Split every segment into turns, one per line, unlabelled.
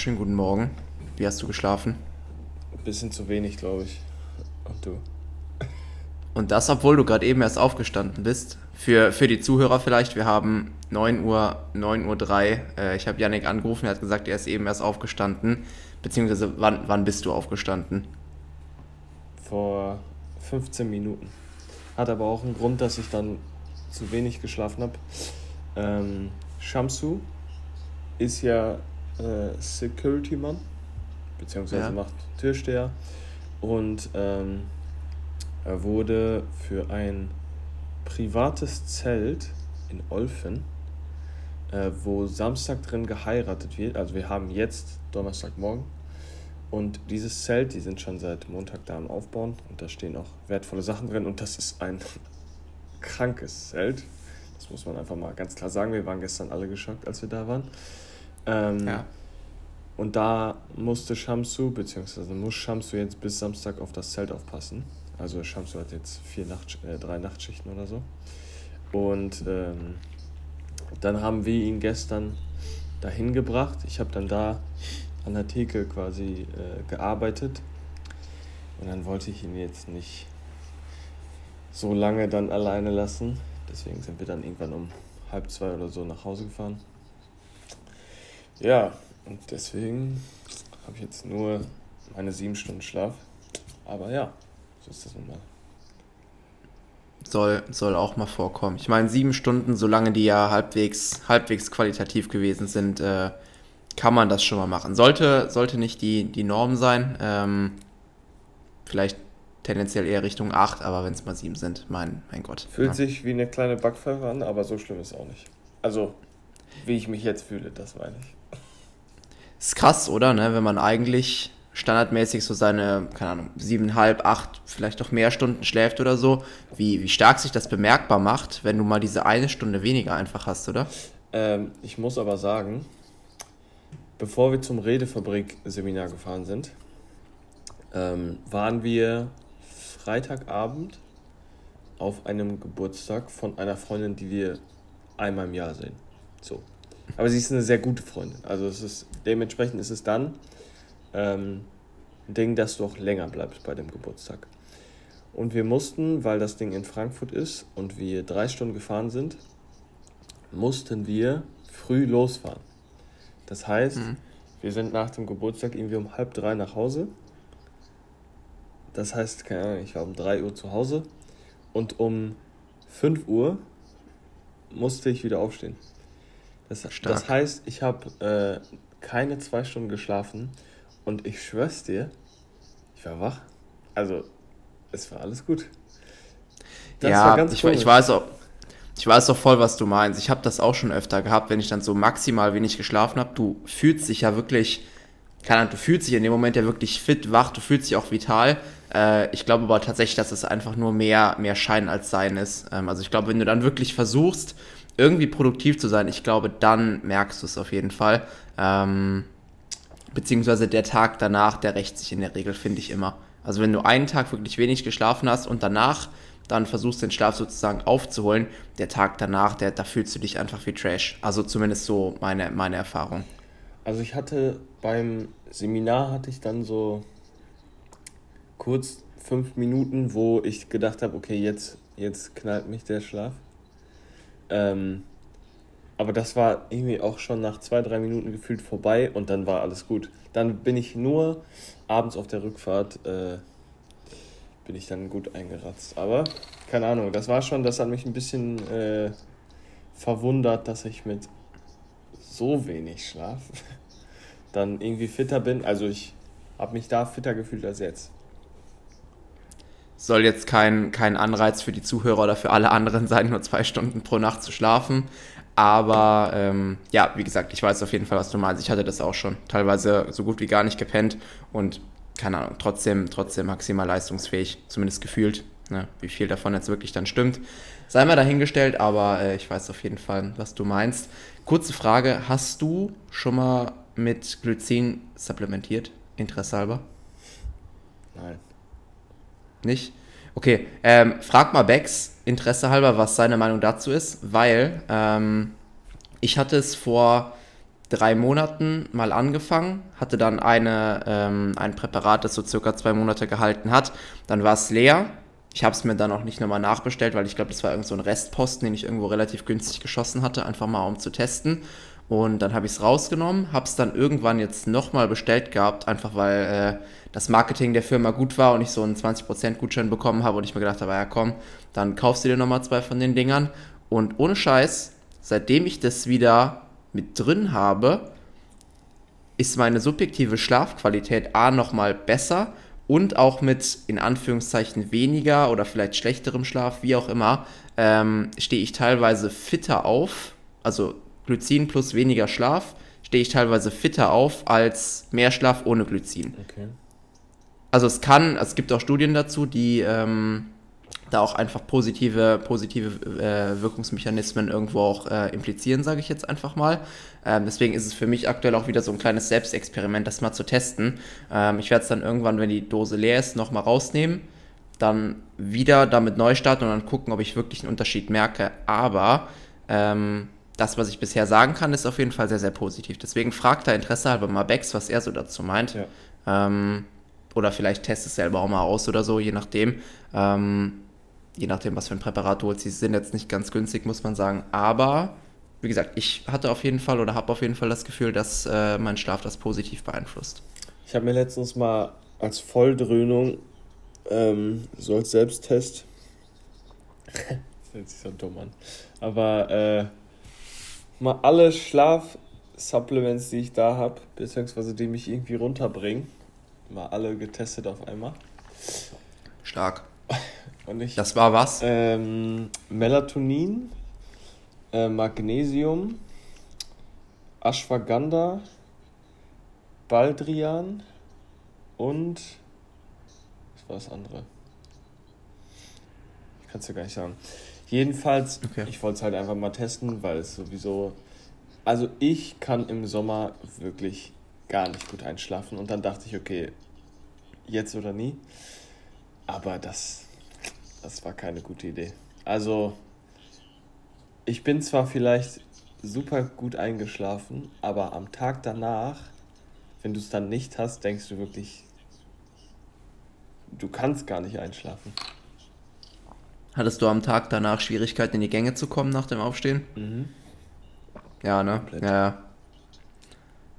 wunderschönen guten Morgen. Wie hast du geschlafen?
Ein bisschen zu wenig, glaube ich. Und du?
Und das, obwohl du gerade eben erst aufgestanden bist. Für, für die Zuhörer vielleicht, wir haben 9 Uhr, 9 Uhr 3. Äh, ich habe Yannick angerufen, er hat gesagt, er ist eben erst aufgestanden. Beziehungsweise, wann, wann bist du aufgestanden?
Vor 15 Minuten. Hat aber auch einen Grund, dass ich dann zu wenig geschlafen habe. Ähm, Shamsu ist ja äh, Security-Mann, beziehungsweise ja. macht Türsteher. Und ähm, er wurde für ein privates Zelt in Olfen, äh, wo Samstag drin geheiratet wird. Also wir haben jetzt Donnerstagmorgen. Und dieses Zelt, die sind schon seit Montag da am Aufbauen und da stehen auch wertvolle Sachen drin und das ist ein krankes Zelt. Das muss man einfach mal ganz klar sagen. Wir waren gestern alle geschockt, als wir da waren. Ähm, ja. Und da musste Shamsu, beziehungsweise muss Shamsu jetzt bis Samstag auf das Zelt aufpassen. Also Shamsu hat jetzt vier Nacht, äh, drei Nachtschichten oder so. Und ähm, dann haben wir ihn gestern dahin gebracht. Ich habe dann da an der Theke quasi äh, gearbeitet. Und dann wollte ich ihn jetzt nicht so lange dann alleine lassen. Deswegen sind wir dann irgendwann um halb zwei oder so nach Hause gefahren. Ja, und deswegen habe ich jetzt nur meine sieben Stunden Schlaf. Aber ja, so ist das nun mal.
Soll, soll auch mal vorkommen. Ich meine, sieben Stunden, solange die ja halbwegs, halbwegs qualitativ gewesen sind, äh, kann man das schon mal machen. Sollte, sollte nicht die, die Norm sein. Ähm, vielleicht tendenziell eher Richtung 8, aber wenn es mal 7 sind, mein, mein Gott.
Fühlt ja. sich wie eine kleine Backpfeife an, aber so schlimm ist es auch nicht. Also, wie ich mich jetzt fühle, das meine ich.
Ist krass, oder? Ne? Wenn man eigentlich standardmäßig so seine, keine Ahnung, siebeneinhalb, acht, vielleicht auch mehr Stunden schläft oder so, wie, wie stark sich das bemerkbar macht, wenn du mal diese eine Stunde weniger einfach hast, oder?
Ähm, ich muss aber sagen, bevor wir zum Redefabrik-Seminar gefahren sind, ähm, waren wir Freitagabend auf einem Geburtstag von einer Freundin, die wir einmal im Jahr sehen. So. Aber sie ist eine sehr gute Freundin. Also es ist, dementsprechend ist es dann ähm, ein Ding, dass du auch länger bleibst bei dem Geburtstag. Und wir mussten, weil das Ding in Frankfurt ist und wir drei Stunden gefahren sind, mussten wir früh losfahren. Das heißt, mhm. wir sind nach dem Geburtstag irgendwie um halb drei nach Hause. Das heißt, keine Ahnung, ich war um drei Uhr zu Hause und um fünf Uhr musste ich wieder aufstehen. Das, das heißt, ich habe äh, keine zwei Stunden geschlafen und ich schwör's dir, ich war wach. Also, es war alles gut.
Das ja, ich, ich, weiß auch. Ich weiß doch voll, was du meinst. Ich habe das auch schon öfter gehabt, wenn ich dann so maximal wenig geschlafen habe. Du fühlst dich ja wirklich, keine Ahnung, du fühlst dich in dem Moment ja wirklich fit, wach, du fühlst dich auch vital. Äh, ich glaube aber tatsächlich, dass es einfach nur mehr, mehr Schein als Sein ist. Ähm, also ich glaube, wenn du dann wirklich versuchst, irgendwie produktiv zu sein, ich glaube, dann merkst du es auf jeden Fall. Ähm, beziehungsweise der Tag danach, der rächt sich in der Regel, finde ich immer. Also wenn du einen Tag wirklich wenig geschlafen hast und danach dann versuchst den Schlaf sozusagen aufzuholen, der Tag danach, der, da fühlst du dich einfach wie Trash. Also zumindest so meine, meine Erfahrung.
Also ich hatte beim Seminar hatte ich dann so kurz fünf Minuten, wo ich gedacht habe, okay, jetzt, jetzt knallt mich der Schlaf. Ähm, aber das war irgendwie auch schon nach zwei, drei Minuten gefühlt vorbei und dann war alles gut. Dann bin ich nur abends auf der Rückfahrt, äh, bin ich dann gut eingeratzt. Aber keine Ahnung, das war schon, das hat mich ein bisschen äh, verwundert, dass ich mit so wenig Schlaf dann irgendwie fitter bin. Also ich habe mich da fitter gefühlt als jetzt
soll jetzt kein, kein Anreiz für die Zuhörer oder für alle anderen sein, nur zwei Stunden pro Nacht zu schlafen. Aber ähm, ja, wie gesagt, ich weiß auf jeden Fall, was du meinst. Ich hatte das auch schon. Teilweise so gut wie gar nicht gepennt und keine Ahnung, trotzdem, trotzdem maximal leistungsfähig, zumindest gefühlt. Ne? Wie viel davon jetzt wirklich dann stimmt, sei mal dahingestellt, aber äh, ich weiß auf jeden Fall, was du meinst. Kurze Frage: Hast du schon mal mit Glycin supplementiert? Interesse halber? Nein. Nicht? Okay, ähm, frag mal Bex, Interesse halber, was seine Meinung dazu ist, weil ähm, ich hatte es vor drei Monaten mal angefangen, hatte dann eine, ähm, ein Präparat, das so circa zwei Monate gehalten hat. Dann war es leer. Ich habe es mir dann auch nicht nochmal nachbestellt, weil ich glaube, das war irgend so ein Restposten, den ich irgendwo relativ günstig geschossen hatte, einfach mal um zu testen. Und dann habe ich es rausgenommen, habe es dann irgendwann jetzt nochmal bestellt gehabt, einfach weil äh, das Marketing der Firma gut war und ich so einen 20% Gutschein bekommen habe und ich mir gedacht habe, ja komm, dann kaufst du dir nochmal zwei von den Dingern. Und ohne Scheiß, seitdem ich das wieder mit drin habe, ist meine subjektive Schlafqualität A nochmal besser und auch mit in Anführungszeichen weniger oder vielleicht schlechterem Schlaf, wie auch immer, ähm, stehe ich teilweise fitter auf. Also Glycin plus weniger Schlaf, stehe ich teilweise fitter auf als mehr Schlaf ohne Glycin. Okay. Also es kann, es gibt auch Studien dazu, die ähm, da auch einfach positive, positive äh, Wirkungsmechanismen irgendwo auch äh, implizieren, sage ich jetzt einfach mal. Ähm, deswegen ist es für mich aktuell auch wieder so ein kleines Selbstexperiment, das mal zu testen. Ähm, ich werde es dann irgendwann, wenn die Dose leer ist, nochmal rausnehmen, dann wieder damit neu starten und dann gucken, ob ich wirklich einen Unterschied merke. Aber ähm, das, was ich bisher sagen kann, ist auf jeden Fall sehr, sehr positiv. Deswegen fragt da Interesse halber mal Bex, was er so dazu meint. Ja. Ähm, oder vielleicht test es selber auch mal aus oder so, je nachdem. Ähm, je nachdem, was für ein Präparat du holst. Die sind jetzt nicht ganz günstig, muss man sagen. Aber, wie gesagt, ich hatte auf jeden Fall oder habe auf jeden Fall das Gefühl, dass äh, mein Schlaf das positiv beeinflusst.
Ich habe mir letztens mal als Volldröhnung, ähm, so als Selbsttest, das hört sich so dumm an, aber äh, mal alle Schlafsupplements, die ich da habe, beziehungsweise die mich irgendwie runterbringen, mal alle getestet auf einmal.
Stark. Und ich, das war was?
Ähm, Melatonin, äh, Magnesium, Ashwagandha, Baldrian und was war das andere? Ich kann es ja gar nicht sagen. Jedenfalls, okay. ich wollte es halt einfach mal testen, weil es sowieso. Also ich kann im Sommer wirklich gar nicht gut einschlafen und dann dachte ich, okay, jetzt oder nie. Aber das, das war keine gute Idee. Also, ich bin zwar vielleicht super gut eingeschlafen, aber am Tag danach, wenn du es dann nicht hast, denkst du wirklich, du kannst gar nicht einschlafen.
Hattest du am Tag danach Schwierigkeiten in die Gänge zu kommen nach dem Aufstehen? Mhm. Ja, ne? Komplett. Ja.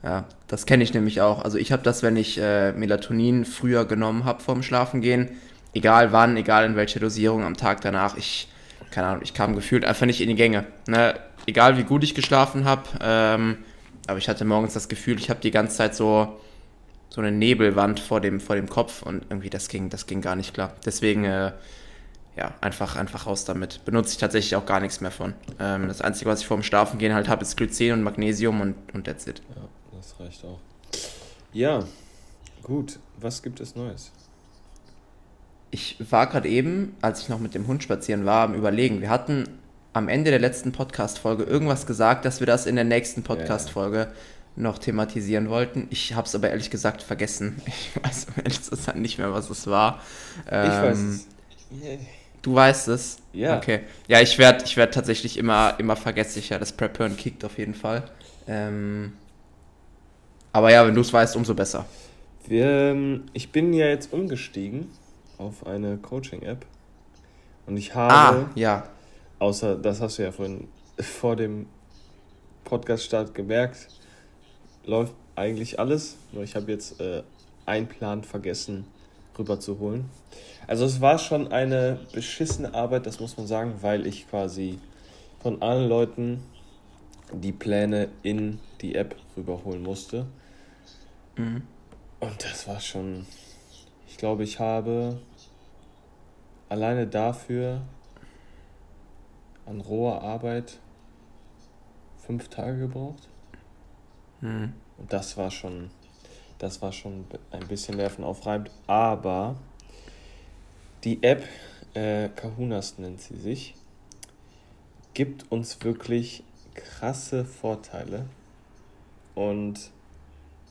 Ja, das kenne ich nämlich auch. Also ich habe das, wenn ich äh, Melatonin früher genommen habe vorm Schlafengehen, egal wann, egal in welcher Dosierung am Tag danach, ich, keine Ahnung, ich kam gefühlt einfach nicht in die Gänge. Ne? Egal wie gut ich geschlafen habe, ähm, aber ich hatte morgens das Gefühl, ich habe die ganze Zeit so, so eine Nebelwand vor dem, vor dem Kopf und irgendwie das ging, das ging gar nicht klar. Deswegen, äh, ja, einfach, einfach raus damit. Benutze ich tatsächlich auch gar nichts mehr von. Ähm, das Einzige, was ich vorm Schlafen gehen halt habe, ist Glycin und Magnesium und, und that's it.
Ja, das reicht auch. Ja, gut. Was gibt es Neues?
ich war gerade eben, als ich noch mit dem Hund spazieren war, am Überlegen. Wir hatten am Ende der letzten Podcast-Folge irgendwas gesagt, dass wir das in der nächsten Podcast-Folge ja. noch thematisieren wollten. Ich habe es aber ehrlich gesagt vergessen. Ich weiß ehrlich gesagt nicht mehr, was es war. Ähm, ich weiß ähm, es. Du weißt es? Ja. Okay. Ja, ich werde ich werd tatsächlich immer, immer vergesslicher. Das Prep Hören kickt auf jeden Fall. Ähm, aber ja, wenn du es weißt, umso besser.
Wir, ähm, ich bin ja jetzt umgestiegen auf eine Coaching-App. Und ich habe, ah, ja. außer, das hast du ja vorhin vor dem Podcast-Start gemerkt, läuft eigentlich alles. Nur ich habe jetzt äh, einen Plan vergessen rüberzuholen. Also es war schon eine beschissene Arbeit, das muss man sagen, weil ich quasi von allen Leuten die Pläne in die App rüberholen musste. Mhm. Und das war schon, ich glaube, ich habe alleine dafür an roher Arbeit fünf Tage gebraucht. Mhm. Und das war schon, das war schon ein bisschen nervenaufreibend. Aber die App, äh, Kahunas nennt sie sich, gibt uns wirklich krasse Vorteile. Und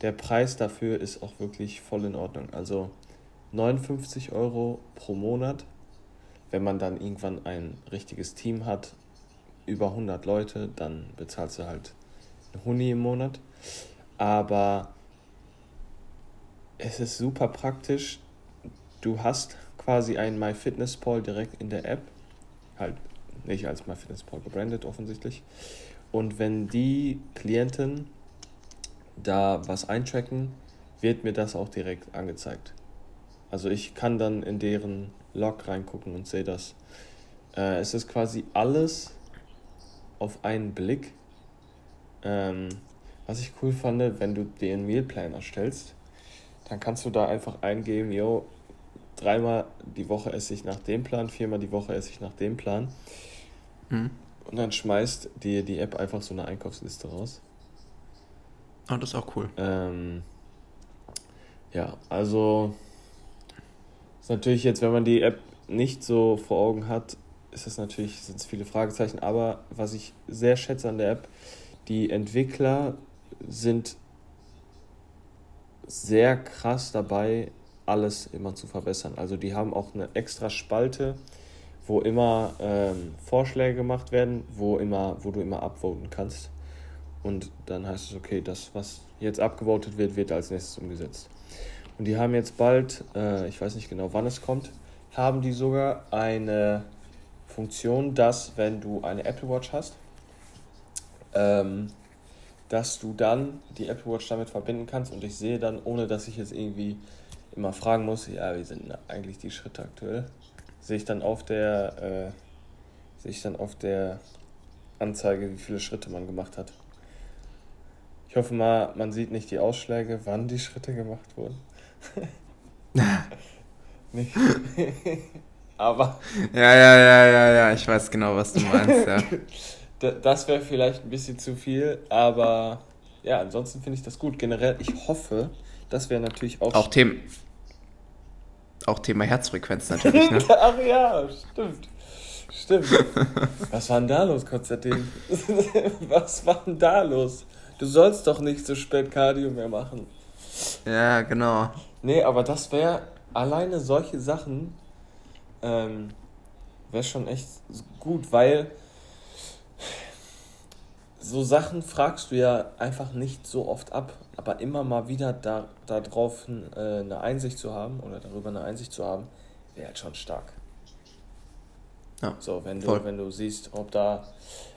der Preis dafür ist auch wirklich voll in Ordnung. Also 59 Euro pro Monat wenn man dann irgendwann ein richtiges Team hat, über 100 Leute, dann bezahlst du halt eine Huni im Monat. Aber es ist super praktisch. Du hast quasi ein MyFitnessPal direkt in der App. Halt nicht als MyFitnessPal gebrandet offensichtlich. Und wenn die Klienten da was eintracken, wird mir das auch direkt angezeigt. Also ich kann dann in deren Log reingucken und sehe das. Äh, es ist quasi alles auf einen Blick. Ähm, was ich cool fand, wenn du den Mealplan erstellst, dann kannst du da einfach eingeben, yo, dreimal die Woche esse ich nach dem Plan, viermal die Woche esse ich nach dem Plan. Mhm. Und dann schmeißt dir die App einfach so eine Einkaufsliste raus.
Oh, das ist auch cool.
Ähm, ja, also ist natürlich jetzt, wenn man die App nicht so vor Augen hat, ist es natürlich, sind es viele Fragezeichen. Aber was ich sehr schätze an der App, die Entwickler sind sehr krass dabei, alles immer zu verbessern. Also die haben auch eine extra Spalte, wo immer ähm, Vorschläge gemacht werden, wo immer, wo du immer upvoten kannst. Und dann heißt es, okay, das, was jetzt abgevotet wird, wird als nächstes umgesetzt. Und die haben jetzt bald, äh, ich weiß nicht genau wann es kommt, haben die sogar eine Funktion, dass wenn du eine Apple Watch hast, ähm, dass du dann die Apple Watch damit verbinden kannst und ich sehe dann, ohne dass ich jetzt irgendwie immer fragen muss, ja, wie sind eigentlich die Schritte aktuell, sehe ich dann auf der, äh, sehe ich dann auf der Anzeige, wie viele Schritte man gemacht hat. Ich hoffe mal, man sieht nicht die Ausschläge, wann die Schritte gemacht wurden.
nicht. Aber. Ja, ja, ja, ja, ja, ich weiß genau, was du meinst, ja.
das wäre vielleicht ein bisschen zu viel, aber ja, ansonsten finde ich das gut. Generell, ich hoffe, das wäre natürlich auch.
Auch Themen. Auch Thema Herzfrequenz natürlich, ne?
Ach ja, stimmt. Stimmt. Was war denn da los, Konstantin? Was war denn da los? Du sollst doch nicht so spät Cardio mehr machen.
Ja, genau.
Nee, aber das wäre alleine solche Sachen ähm, wäre schon echt gut, weil so Sachen fragst du ja einfach nicht so oft ab, aber immer mal wieder da, darauf äh, eine Einsicht zu haben oder darüber eine Einsicht zu haben, wäre halt schon stark. Ja, so, wenn du, wenn du siehst, ob da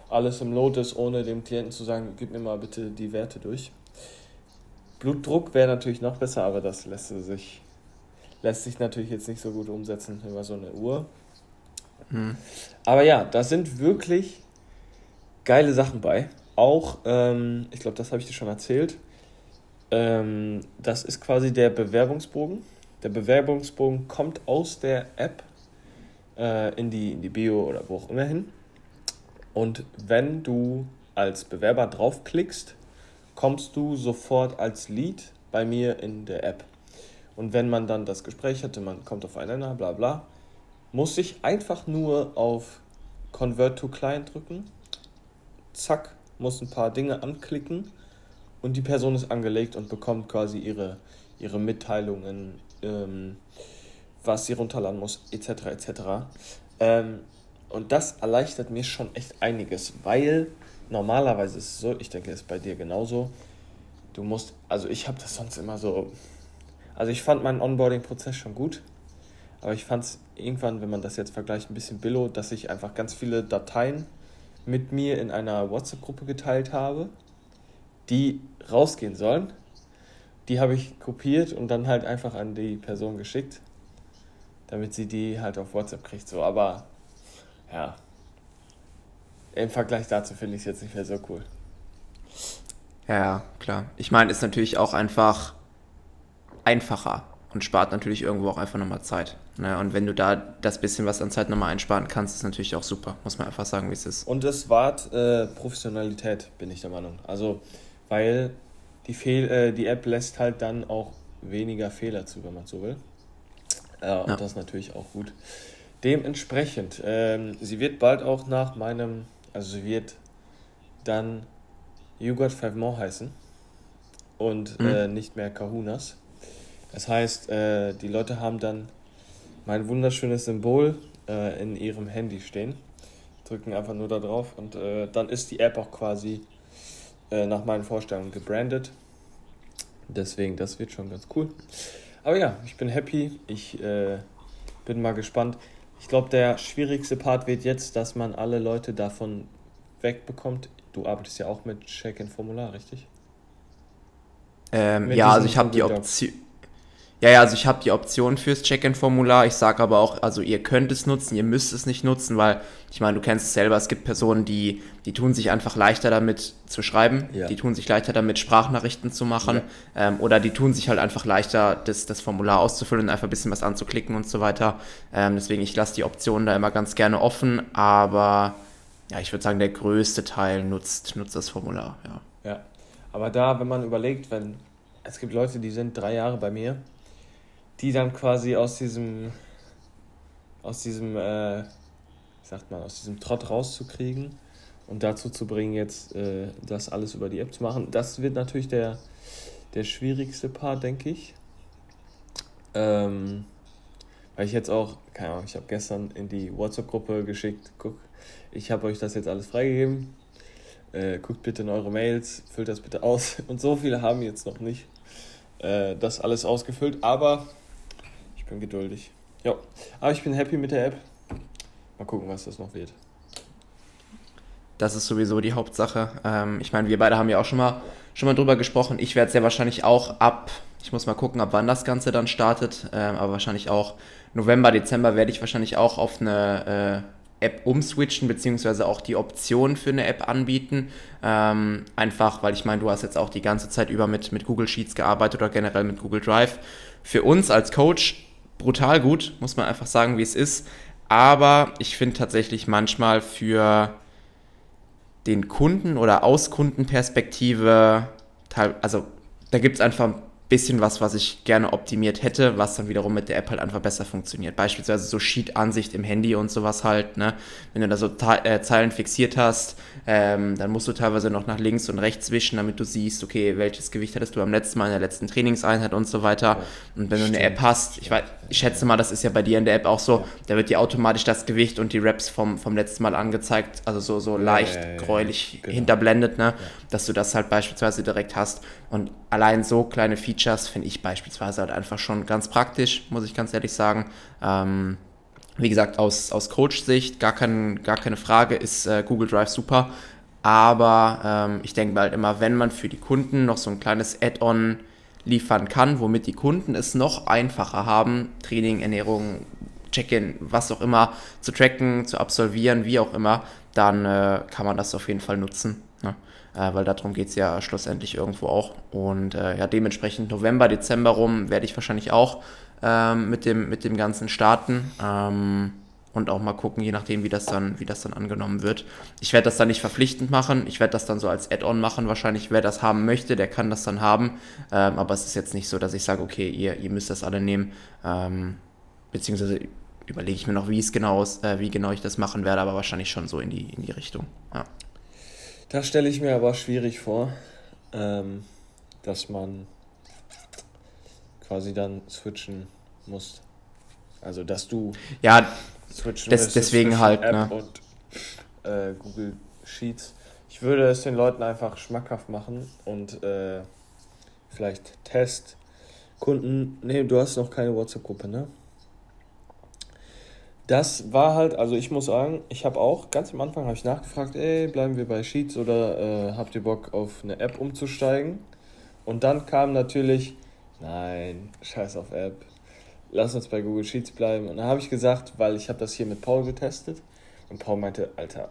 alles im Lot ist, ohne dem Klienten zu sagen, gib mir mal bitte die Werte durch. Blutdruck wäre natürlich noch besser, aber das lässt sich, lässt sich natürlich jetzt nicht so gut umsetzen über so eine Uhr. Hm. Aber ja, da sind wirklich geile Sachen bei. Auch, ähm, ich glaube, das habe ich dir schon erzählt. Ähm, das ist quasi der Bewerbungsbogen. Der Bewerbungsbogen kommt aus der App äh, in, die, in die Bio oder wo auch immer hin. Und wenn du als Bewerber draufklickst, kommst du sofort als Lead bei mir in der App. Und wenn man dann das Gespräch hatte, man kommt aufeinander, bla bla, muss ich einfach nur auf Convert to Client drücken zack, muss ein paar Dinge anklicken und die Person ist angelegt und bekommt quasi ihre, ihre Mitteilungen, ähm, was sie runterladen muss, etc. etc. Ähm, und das erleichtert mir schon echt einiges, weil normalerweise ist es so, ich denke, es ist bei dir genauso, du musst, also ich habe das sonst immer so, also ich fand meinen Onboarding-Prozess schon gut, aber ich fand es irgendwann, wenn man das jetzt vergleicht, ein bisschen billow, dass ich einfach ganz viele Dateien mit mir in einer WhatsApp-Gruppe geteilt habe, die rausgehen sollen. Die habe ich kopiert und dann halt einfach an die Person geschickt, damit sie die halt auf WhatsApp kriegt. So, aber ja, im Vergleich dazu finde ich es jetzt nicht mehr so cool.
Ja, klar. Ich meine, ist natürlich auch einfach einfacher und spart natürlich irgendwo auch einfach nochmal Zeit. Ne? Und wenn du da das bisschen was an Zeit nochmal einsparen kannst, ist natürlich auch super, muss man einfach sagen, wie es ist.
Und es wahrt äh, Professionalität, bin ich der Meinung. Also, weil die, Fehl äh, die App lässt halt dann auch weniger Fehler zu, wenn man so will. Äh, ja. Und das ist natürlich auch gut. Dementsprechend, ähm, sie wird bald auch nach meinem, also sie wird dann You Got Five More heißen und mhm. äh, nicht mehr Kahunas. Das heißt, äh, die Leute haben dann mein wunderschönes Symbol äh, in ihrem Handy stehen, drücken einfach nur da drauf und äh, dann ist die App auch quasi äh, nach meinen Vorstellungen gebrandet. Deswegen, das wird schon ganz cool. Aber ja, ich bin happy. Ich äh, bin mal gespannt. Ich glaube, der schwierigste Part wird jetzt, dass man alle Leute davon wegbekommt. Du arbeitest ja auch mit Check-in-Formular, richtig?
Ähm, ja, also ich habe die Option. Ja, ja, also ich habe die Option fürs Check-in-Formular. Ich sage aber auch, also ihr könnt es nutzen, ihr müsst es nicht nutzen, weil ich meine, du kennst es selber, es gibt Personen, die, die tun sich einfach leichter damit zu schreiben, ja. die tun sich leichter damit Sprachnachrichten zu machen ja. ähm, oder die tun sich halt einfach leichter, das, das Formular auszufüllen und einfach ein bisschen was anzuklicken und so weiter. Ähm, deswegen, ich lasse die Option da immer ganz gerne offen, aber ja, ich würde sagen, der größte Teil nutzt, nutzt das Formular, ja.
Ja, aber da, wenn man überlegt, wenn es gibt Leute, die sind drei Jahre bei mir die dann quasi aus diesem, aus diesem, äh, wie sagt man, aus diesem Trott rauszukriegen und dazu zu bringen, jetzt äh, das alles über die App zu machen. Das wird natürlich der, der schwierigste Part, denke ich. Ähm, weil ich jetzt auch, keine Ahnung, ich habe gestern in die WhatsApp-Gruppe geschickt, guck, ich habe euch das jetzt alles freigegeben. Äh, guckt bitte in eure Mails, füllt das bitte aus. Und so viele haben jetzt noch nicht äh, das alles ausgefüllt, aber bin geduldig. Ja, aber ich bin happy mit der App. Mal gucken, was das noch wird.
Das ist sowieso die Hauptsache. Ähm, ich meine, wir beide haben ja auch schon mal, schon mal drüber gesprochen. Ich werde es ja wahrscheinlich auch ab, ich muss mal gucken, ab wann das Ganze dann startet, ähm, aber wahrscheinlich auch November, Dezember werde ich wahrscheinlich auch auf eine äh, App umswitchen, beziehungsweise auch die Option für eine App anbieten. Ähm, einfach, weil ich meine, du hast jetzt auch die ganze Zeit über mit, mit Google Sheets gearbeitet oder generell mit Google Drive. Für uns als Coach brutal gut, muss man einfach sagen, wie es ist. Aber ich finde tatsächlich manchmal für den Kunden oder aus Kundenperspektive, also da gibt es einfach bisschen was, was ich gerne optimiert hätte, was dann wiederum mit der App halt einfach besser funktioniert. Beispielsweise so Sheet-Ansicht im Handy und sowas halt, ne? Wenn du da so äh, Zeilen fixiert hast, ähm, dann musst du teilweise noch nach links und rechts wischen, damit du siehst, okay, welches Gewicht hattest du am letzten Mal in der letzten Trainingseinheit und so weiter. Und wenn Stimmt. du eine App hast, ich, weiß, ich schätze mal, das ist ja bei dir in der App auch so, da wird dir automatisch das Gewicht und die Reps vom, vom letzten Mal angezeigt, also so, so leicht ja, ja, gräulich genau. hinterblendet, ne? Dass du das halt beispielsweise direkt hast. Und allein so kleine Features finde ich beispielsweise halt einfach schon ganz praktisch, muss ich ganz ehrlich sagen. Ähm, wie gesagt, aus, aus Coach-Sicht gar, kein, gar keine Frage ist äh, Google Drive super. Aber ähm, ich denke halt immer, wenn man für die Kunden noch so ein kleines Add-on liefern kann, womit die Kunden es noch einfacher haben, Training, Ernährung, Check-in, was auch immer, zu tracken, zu absolvieren, wie auch immer, dann äh, kann man das auf jeden Fall nutzen. Ne? Äh, weil darum geht es ja schlussendlich irgendwo auch. Und äh, ja, dementsprechend November, Dezember rum werde ich wahrscheinlich auch ähm, mit, dem, mit dem Ganzen starten. Ähm, und auch mal gucken, je nachdem, wie das dann, wie das dann angenommen wird. Ich werde das dann nicht verpflichtend machen, ich werde das dann so als Add-on machen. Wahrscheinlich, wer das haben möchte, der kann das dann haben. Ähm, aber es ist jetzt nicht so, dass ich sage, okay, ihr, ihr müsst das alle nehmen. Ähm, beziehungsweise überlege ich mir noch, wie es genau ist, äh, wie genau ich das machen werde, aber wahrscheinlich schon so in die, in die Richtung. Ja.
Das stelle ich mir aber schwierig vor, ähm, dass man quasi dann switchen muss. Also, dass du
ja switchen des, deswegen halt
App ne? und äh, Google Sheets. Ich würde es den Leuten einfach schmackhaft machen und äh, vielleicht Test Kunden. Nee, du hast noch keine WhatsApp-Gruppe, ne? Das war halt, also ich muss sagen, ich habe auch ganz am Anfang habe ich nachgefragt, ey, bleiben wir bei Sheets oder äh, habt ihr Bock auf eine App umzusteigen? Und dann kam natürlich, nein, scheiß auf App, lass uns bei Google Sheets bleiben. Und dann habe ich gesagt, weil ich habe das hier mit Paul getestet und Paul meinte, Alter,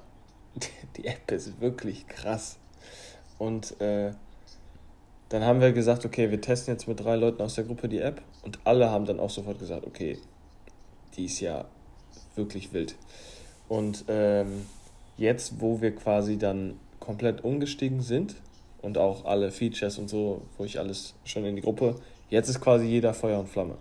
die App ist wirklich krass. Und äh, dann haben wir gesagt, okay, wir testen jetzt mit drei Leuten aus der Gruppe die App und alle haben dann auch sofort gesagt, okay, die ist ja wirklich wild. Und ähm, jetzt, wo wir quasi dann komplett umgestiegen sind und auch alle Features und so, wo ich alles schon in die Gruppe, jetzt ist quasi jeder Feuer und Flamme.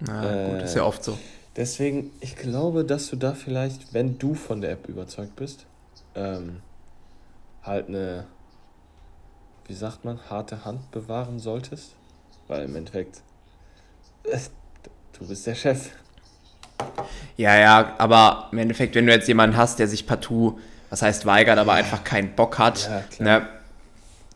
Na äh, gut, ist ja oft so.
Deswegen, ich glaube, dass du da vielleicht, wenn du von der App überzeugt bist, ähm, halt eine, wie sagt man, harte Hand bewahren solltest. Weil im Endeffekt, du bist der Chef.
Ja, ja, aber im Endeffekt, wenn du jetzt jemanden hast, der sich partout, was heißt weigert, aber einfach keinen Bock hat, ja, ne,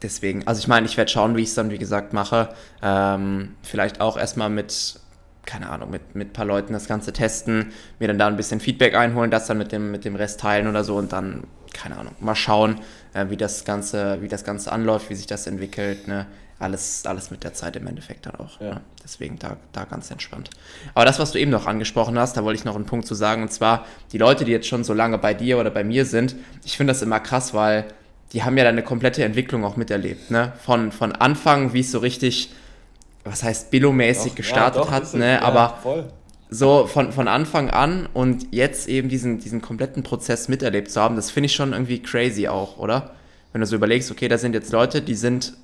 deswegen, also ich meine, ich werde schauen, wie ich es dann, wie gesagt, mache. Ähm, vielleicht auch erstmal mit, keine Ahnung, mit, mit ein paar Leuten das Ganze testen, mir dann da ein bisschen Feedback einholen, das dann mit dem, mit dem Rest teilen oder so und dann, keine Ahnung, mal schauen, äh, wie, das Ganze, wie das Ganze anläuft, wie sich das entwickelt. Ne? Alles, alles mit der Zeit im Endeffekt dann auch. Ja. Ne? Deswegen da, da ganz entspannt. Aber das, was du eben noch angesprochen hast, da wollte ich noch einen Punkt zu sagen, und zwar die Leute, die jetzt schon so lange bei dir oder bei mir sind, ich finde das immer krass, weil die haben ja dann eine komplette Entwicklung auch miterlebt. Ne? Von, von Anfang, wie es so richtig, was heißt, Billo-mäßig gestartet ja, doch, hat, ne? Ja, aber voll. so von, von Anfang an und jetzt eben diesen, diesen kompletten Prozess miterlebt zu haben, das finde ich schon irgendwie crazy auch, oder? Wenn du so überlegst, okay, da sind jetzt Leute, die sind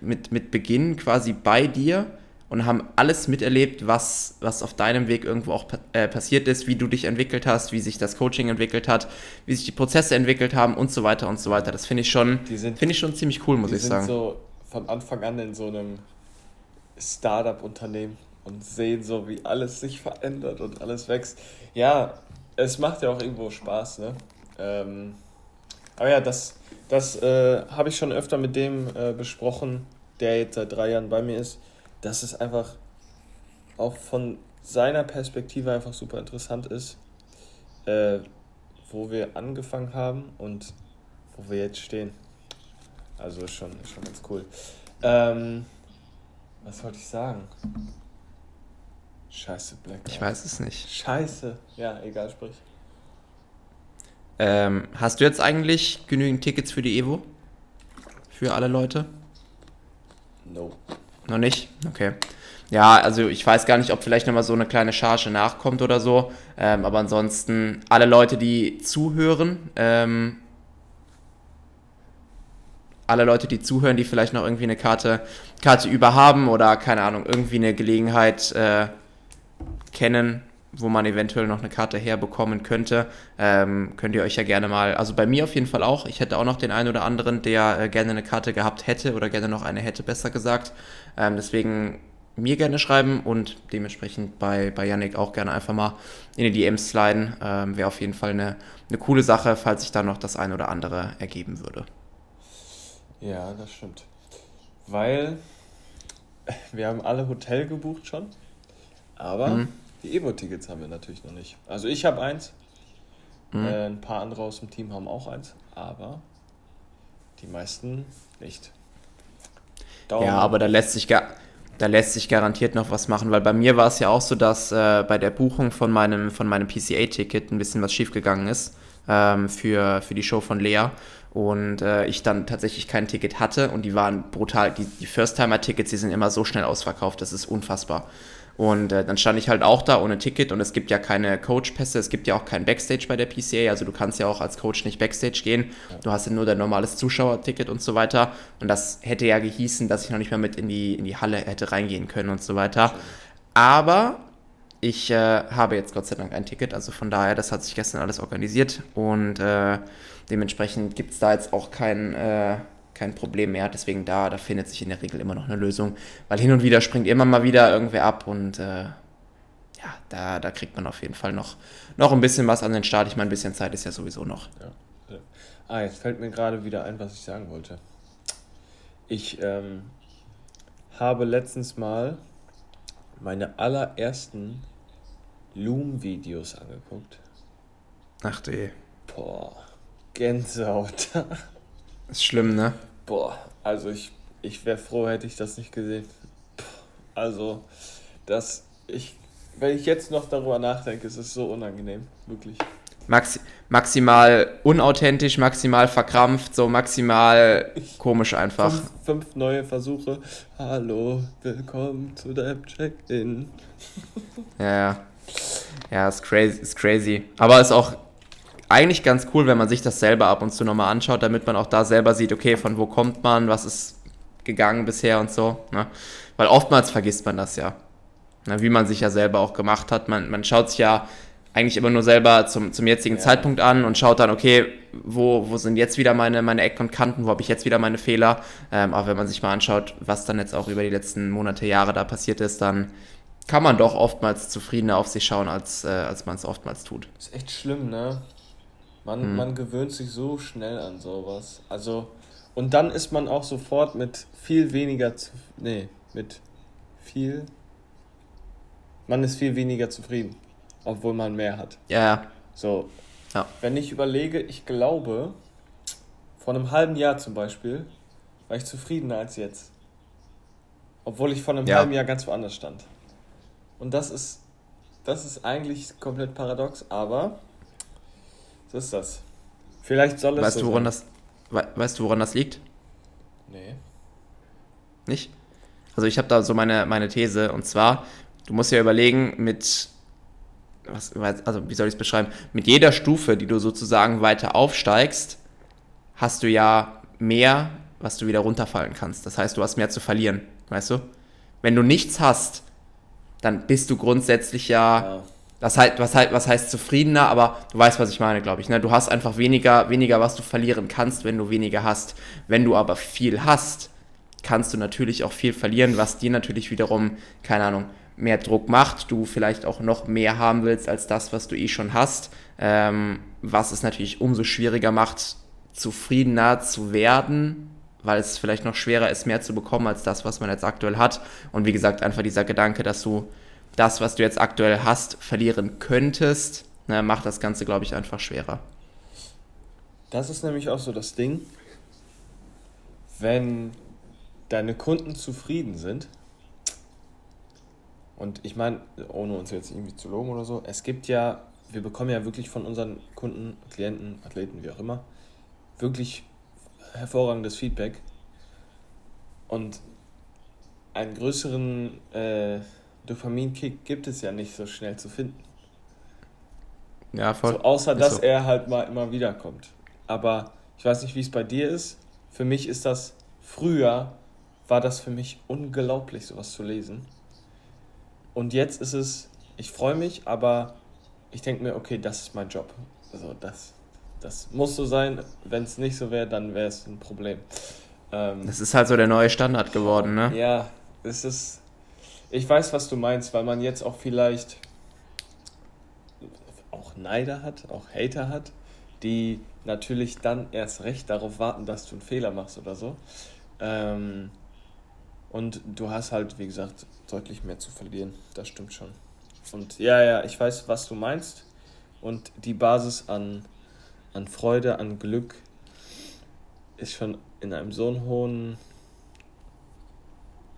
mit, mit Beginn quasi bei dir und haben alles miterlebt, was, was auf deinem Weg irgendwo auch äh, passiert ist, wie du dich entwickelt hast, wie sich das Coaching entwickelt hat, wie sich die Prozesse entwickelt haben und so weiter und so weiter. Das finde ich schon, finde ich schon ziemlich cool, muss ich sagen. Die
sind so von Anfang an in so einem Startup-Unternehmen und sehen so, wie alles sich verändert und alles wächst. Ja, es macht ja auch irgendwo Spaß, ne? Ähm, aber ja, das, das äh, habe ich schon öfter mit dem äh, besprochen, der jetzt seit drei Jahren bei mir ist dass es einfach auch von seiner Perspektive einfach super interessant ist, äh, wo wir angefangen haben und wo wir jetzt stehen. Also ist schon, ist schon ganz cool. Ähm, was wollte ich sagen? Scheiße,
Black. Ich weiß es nicht.
Scheiße. Ja, egal, sprich.
Ähm, hast du jetzt eigentlich genügend Tickets für die Evo? Für alle Leute? No. Noch nicht? Okay. Ja, also ich weiß gar nicht, ob vielleicht nochmal so eine kleine Charge nachkommt oder so. Ähm, aber ansonsten, alle Leute, die zuhören, ähm, alle Leute, die zuhören, die vielleicht noch irgendwie eine Karte, Karte über haben oder keine Ahnung, irgendwie eine Gelegenheit äh, kennen, wo man eventuell noch eine Karte herbekommen könnte, ähm, könnt ihr euch ja gerne mal, also bei mir auf jeden Fall auch, ich hätte auch noch den einen oder anderen, der äh, gerne eine Karte gehabt hätte oder gerne noch eine hätte, besser gesagt. Ähm, deswegen mir gerne schreiben und dementsprechend bei, bei Yannick auch gerne einfach mal in die DMs sliden. Ähm, Wäre auf jeden Fall eine, eine coole Sache, falls sich da noch das ein oder andere ergeben würde.
Ja, das stimmt. Weil wir haben alle Hotel gebucht schon, aber mhm. Die Evo-Tickets haben wir natürlich noch nicht. Also ich habe eins, mhm. äh, ein paar andere aus dem Team haben auch eins, aber die meisten nicht.
Daumen. Ja, aber da lässt sich gar da lässt sich garantiert noch was machen, weil bei mir war es ja auch so, dass äh, bei der Buchung von meinem, von meinem PCA-Ticket ein bisschen was schiefgegangen ist ähm, für, für die Show von Lea und äh, ich dann tatsächlich kein Ticket hatte und die waren brutal, die, die First-Timer-Tickets, die sind immer so schnell ausverkauft, das ist unfassbar. Und äh, dann stand ich halt auch da ohne Ticket und es gibt ja keine Coach-Pässe, es gibt ja auch kein Backstage bei der PCA, also du kannst ja auch als Coach nicht Backstage gehen. Du hast ja nur dein normales Zuschauerticket und so weiter. Und das hätte ja gehießen, dass ich noch nicht mal mit in die, in die Halle hätte reingehen können und so weiter. Aber ich äh, habe jetzt Gott sei Dank ein Ticket, also von daher, das hat sich gestern alles organisiert und äh, dementsprechend gibt es da jetzt auch kein äh, kein Problem mehr. Deswegen da, da findet sich in der Regel immer noch eine Lösung, weil hin und wieder springt immer mal wieder irgendwer ab und äh, ja, da, da kriegt man auf jeden Fall noch, noch ein bisschen was an den Start. Ich meine, ein bisschen Zeit ist ja sowieso noch. Ja.
Ah, jetzt fällt mir gerade wieder ein, was ich sagen wollte. Ich ähm, habe letztens mal meine allerersten Loom-Videos angeguckt.
Ach du
Boah, Gänsehaut.
Ist schlimm, ne?
Boah, also ich, ich wäre froh, hätte ich das nicht gesehen. Also, das, ich, wenn ich jetzt noch darüber nachdenke, ist es so unangenehm, wirklich.
Maxi maximal unauthentisch, maximal verkrampft, so maximal komisch einfach.
Fünf, fünf neue Versuche. Hallo, willkommen zu deinem Check-in.
ja, ja. Ja, ist crazy, ist crazy. Aber ist auch eigentlich ganz cool, wenn man sich das selber ab und zu nochmal anschaut, damit man auch da selber sieht, okay, von wo kommt man, was ist gegangen bisher und so. Ne? Weil oftmals vergisst man das ja. Ne? Wie man sich ja selber auch gemacht hat. Man, man schaut sich ja eigentlich immer nur selber zum, zum jetzigen ja. Zeitpunkt an und schaut dann, okay, wo, wo sind jetzt wieder meine, meine Ecken und Kanten, wo habe ich jetzt wieder meine Fehler. Ähm, aber wenn man sich mal anschaut, was dann jetzt auch über die letzten Monate, Jahre da passiert ist, dann kann man doch oftmals zufriedener auf sich schauen, als, äh, als man es oftmals tut.
Ist echt schlimm, ne? Man, hm. man gewöhnt sich so schnell an sowas. Also, Und dann ist man auch sofort mit viel weniger, zu, nee, mit viel, man ist viel weniger zufrieden, obwohl man mehr hat. Ja. So, ja. wenn ich überlege, ich glaube, vor einem halben Jahr zum Beispiel, war ich zufriedener als jetzt. Obwohl ich vor einem ja. halben Jahr ganz woanders stand. Und das ist, das ist eigentlich komplett paradox, aber so ist das. Vielleicht soll
es weißt so du, woran sein. das, Weißt du, woran das liegt? Nee. Nicht? Also ich habe da so meine, meine These und zwar, du musst ja überlegen, mit, was, also wie soll ich es beschreiben, mit jeder Stufe, die du sozusagen weiter aufsteigst, hast du ja mehr, was du wieder runterfallen kannst. Das heißt, du hast mehr zu verlieren, weißt du? Wenn du nichts hast, dann bist du grundsätzlich ja, ja. Das halt, was, halt, was heißt zufriedener, aber du weißt, was ich meine, glaube ich. Ne? Du hast einfach weniger, weniger, was du verlieren kannst, wenn du weniger hast. Wenn du aber viel hast, kannst du natürlich auch viel verlieren, was dir natürlich wiederum, keine Ahnung, mehr Druck macht, du vielleicht auch noch mehr haben willst als das, was du eh schon hast, ähm, was es natürlich umso schwieriger macht, zufriedener zu werden, weil es vielleicht noch schwerer ist, mehr zu bekommen als das, was man jetzt aktuell hat. Und wie gesagt, einfach dieser Gedanke, dass du das, was du jetzt aktuell hast, verlieren könntest, na, macht das Ganze, glaube ich, einfach schwerer.
Das ist nämlich auch so das Ding, wenn deine Kunden zufrieden sind, und ich meine, ohne uns jetzt irgendwie zu loben oder so, es gibt ja, wir bekommen ja wirklich von unseren Kunden, Klienten, Athleten, wie auch immer, wirklich hervorragendes Feedback. Und einen größeren äh, Dopaminkick gibt es ja nicht so schnell zu finden. Ja, voll. So, außer, dass so. er halt mal immer wieder kommt. Aber ich weiß nicht, wie es bei dir ist. Für mich ist das, früher war das für mich unglaublich, sowas zu lesen. Und jetzt ist es, ich freue mich, aber ich denke mir, okay, das ist mein Job. Also das, das muss so sein. Wenn es nicht so wäre, dann wäre es ein Problem.
Ähm, das ist halt so der neue Standard geworden, ne?
Ja, es ist ich weiß, was du meinst, weil man jetzt auch vielleicht auch Neider hat, auch Hater hat, die natürlich dann erst recht darauf warten, dass du einen Fehler machst oder so. Ähm, und du hast halt, wie gesagt, deutlich mehr zu verlieren. Das stimmt schon. Und ja, ja, ich weiß, was du meinst. Und die Basis an, an Freude, an Glück ist schon in einem so hohen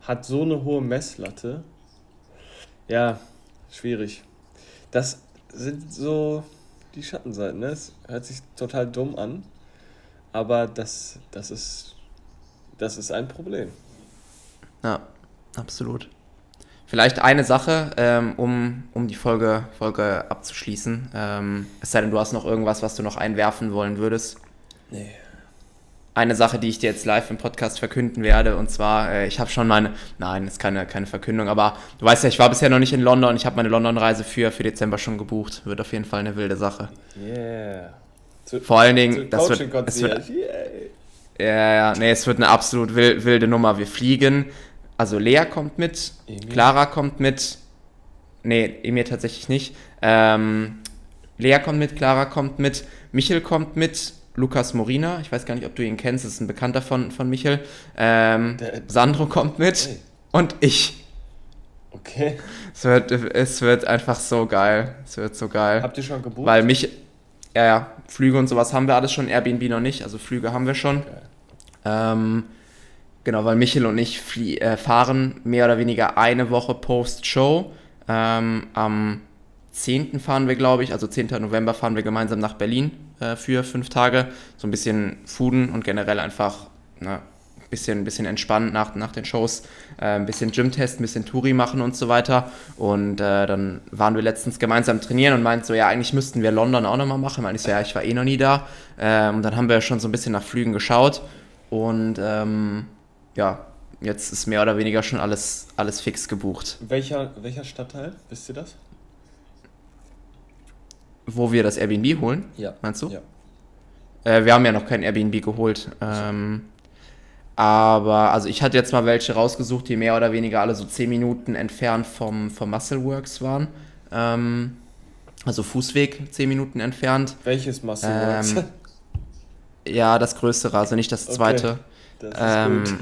hat so eine hohe Messlatte. Ja, schwierig. Das sind so die Schattenseiten. Ne? Es hört sich total dumm an, aber das, das, ist, das ist ein Problem.
Ja, absolut. Vielleicht eine Sache, ähm, um, um die Folge, Folge abzuschließen. Ähm, es sei denn, du hast noch irgendwas, was du noch einwerfen wollen würdest. Nee eine Sache, die ich dir jetzt live im Podcast verkünden werde. Und zwar, äh, ich habe schon meine, nein, ist keine, keine Verkündung, aber du weißt ja, ich war bisher noch nicht in London. Ich habe meine London-Reise für, für Dezember schon gebucht. Wird auf jeden Fall eine wilde Sache. Yeah. Zu, Vor allen Dingen, das wird, es wird, ja, ja, nee, es wird eine absolut wilde Nummer. Wir fliegen, also Lea kommt mit, Emil. Clara kommt mit, nee, Emir tatsächlich nicht. Ähm, Lea kommt mit, Clara kommt mit, Michel kommt mit, Lukas Morina, ich weiß gar nicht, ob du ihn kennst, das ist ein Bekannter von, von Michel. Ähm, Sandro kommt mit hey. und ich. Okay. Es wird, es wird einfach so geil. Es wird so geil. Habt ihr schon gebucht? Weil mich, ja, ja, Flüge und sowas haben wir alles schon, Airbnb noch nicht, also Flüge haben wir schon. Okay. Ähm, genau, weil Michel und ich äh, fahren mehr oder weniger eine Woche Post-Show. Ähm, am 10. fahren wir, glaube ich, also 10. November fahren wir gemeinsam nach Berlin äh, für fünf Tage. So ein bisschen fooden und generell einfach ne, ein bisschen, bisschen entspannen nach, nach den Shows, äh, ein bisschen Gym-Test, ein bisschen Touri machen und so weiter. Und äh, dann waren wir letztens gemeinsam trainieren und meinten so, ja, eigentlich müssten wir London auch nochmal machen. Meinte ich so, ja, ich war eh noch nie da. Ähm, und dann haben wir schon so ein bisschen nach Flügen geschaut. Und ähm, ja, jetzt ist mehr oder weniger schon alles, alles fix gebucht.
Welcher, welcher Stadtteil, wisst ihr das?
Wo wir das Airbnb holen? Ja. Meinst du? Ja. Äh, wir haben ja noch kein Airbnb geholt. Ähm, aber, also ich hatte jetzt mal welche rausgesucht, die mehr oder weniger alle so 10 Minuten entfernt vom, vom Muscleworks waren. Ähm, also Fußweg 10 Minuten entfernt.
Welches Muscleworks? Ähm,
Ja, das größere, also nicht das zweite. Okay. Das ist ähm, gut.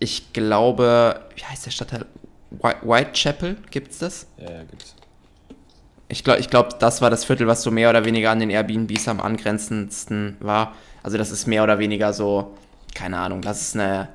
Ich glaube, wie heißt der Stadtteil? Whitechapel, gibt's das?
Ja, ja, gibt's.
Ich glaube, ich glaub, das war das Viertel, was so mehr oder weniger an den Airbnbs am angrenzendsten war. Also das ist mehr oder weniger so, keine Ahnung, das ist eine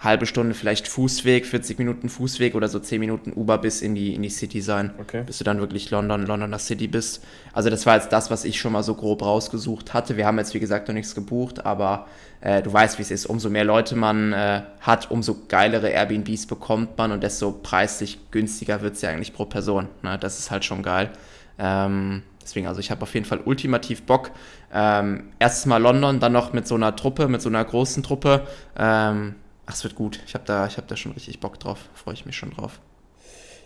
halbe Stunde vielleicht Fußweg, 40 Minuten Fußweg oder so 10 Minuten Uber bis in die, in die City sein, okay. bis du dann wirklich London, Londoner City bist. Also das war jetzt das, was ich schon mal so grob rausgesucht hatte. Wir haben jetzt, wie gesagt, noch nichts gebucht, aber äh, du weißt, wie es ist. Umso mehr Leute man äh, hat, umso geilere Airbnbs bekommt man und desto preislich günstiger wird es ja eigentlich pro Person. Ne? Das ist halt schon geil. Ähm, deswegen, also ich habe auf jeden Fall ultimativ Bock. Ähm, erstes Mal London, dann noch mit so einer Truppe, mit so einer großen Truppe. Ähm, Ach, es wird gut. Ich habe da, hab da schon richtig Bock drauf. Freue ich mich schon drauf.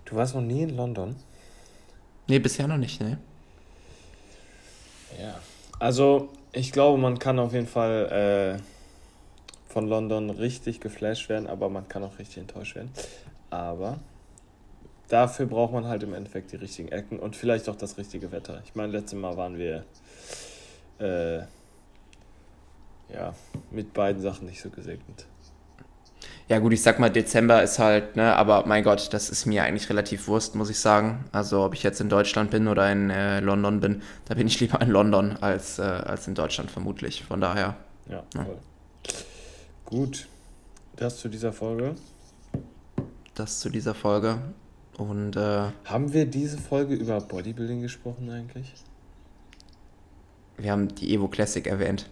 Du warst noch nie in London?
Nee, bisher noch nicht, ne?
Ja. Also, ich glaube, man kann auf jeden Fall äh, von London richtig geflasht werden, aber man kann auch richtig enttäuscht werden. Aber dafür braucht man halt im Endeffekt die richtigen Ecken und vielleicht auch das richtige Wetter. Ich meine, letztes Mal waren wir äh, ja mit beiden Sachen nicht so gesegnet.
Ja gut, ich sag mal, Dezember ist halt, ne, aber mein Gott, das ist mir eigentlich relativ Wurst, muss ich sagen. Also ob ich jetzt in Deutschland bin oder in äh, London bin, da bin ich lieber in London als, äh, als in Deutschland vermutlich. Von daher.
Ja, ne. toll. Gut, das zu dieser Folge.
Das zu dieser Folge. Und äh,
haben wir diese Folge über Bodybuilding gesprochen eigentlich?
Wir haben die Evo Classic erwähnt.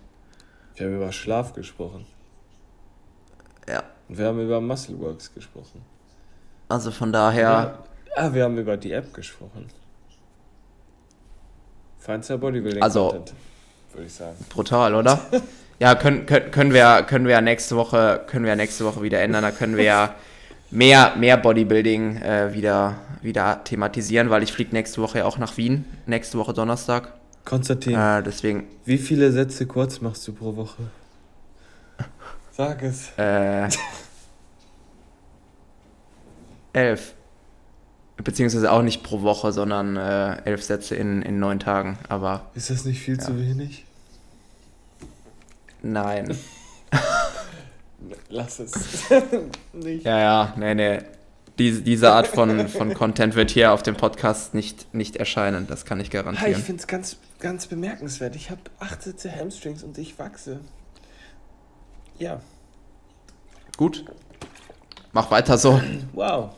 Wir haben über Schlaf gesprochen.
Ja.
Und wir haben über Muscleworks gesprochen.
Also von daher.
Ja, ah, wir haben über die App gesprochen. Feinster Bodybuilding
also, würde ich sagen. Brutal, oder? ja, können, können, können wir können wir nächste Woche können wir nächste Woche wieder ändern. Da können wir ja mehr, mehr Bodybuilding äh, wieder, wieder thematisieren, weil ich fliege nächste Woche ja auch nach Wien. Nächste Woche Donnerstag.
Konstantin.
Äh, deswegen.
Wie viele Sätze kurz machst du pro Woche? Sag es.
Äh, elf. Beziehungsweise auch nicht pro Woche, sondern äh, elf Sätze in, in neun Tagen. Aber.
Ist das nicht viel ja. zu wenig?
Nein.
Lass es.
nicht. Ja, ja, nee, nee. Diese, diese Art von, von Content wird hier auf dem Podcast nicht, nicht erscheinen, das kann ich garantieren.
ich finde es ganz, ganz bemerkenswert. Ich habe acht Sätze Hamstrings und ich wachse. Ja.
Gut. Mach weiter so.
Wow.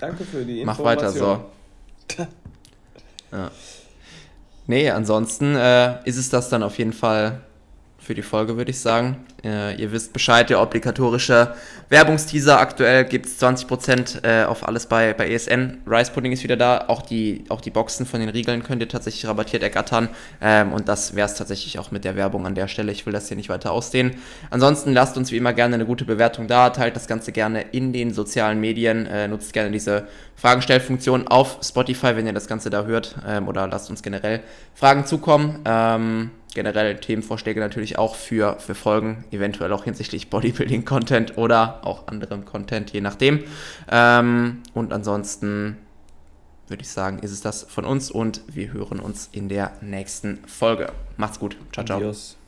Danke für die
Information. Mach weiter so. ja. Nee, ansonsten äh, ist es das dann auf jeden Fall für die Folge, würde ich sagen. Äh, ihr wisst Bescheid, der obligatorische Werbungsteaser. Aktuell gibt es 20% äh, auf alles bei, bei ESN. Rice Pudding ist wieder da. Auch die, auch die Boxen von den Riegeln könnt ihr tatsächlich rabattiert ergattern. Ähm, und das wäre es tatsächlich auch mit der Werbung an der Stelle. Ich will das hier nicht weiter ausdehnen. Ansonsten lasst uns wie immer gerne eine gute Bewertung da. Teilt das Ganze gerne in den sozialen Medien. Äh, nutzt gerne diese Fragenstellfunktion auf Spotify, wenn ihr das Ganze da hört. Ähm, oder lasst uns generell Fragen zukommen. Ähm, generell Themenvorschläge natürlich auch für, für Folgen, eventuell auch hinsichtlich Bodybuilding-Content oder auch anderem Content, je nachdem. Ähm, und ansonsten würde ich sagen, ist es das von uns und wir hören uns in der nächsten Folge. Macht's gut. Ciao, ciao. Adios.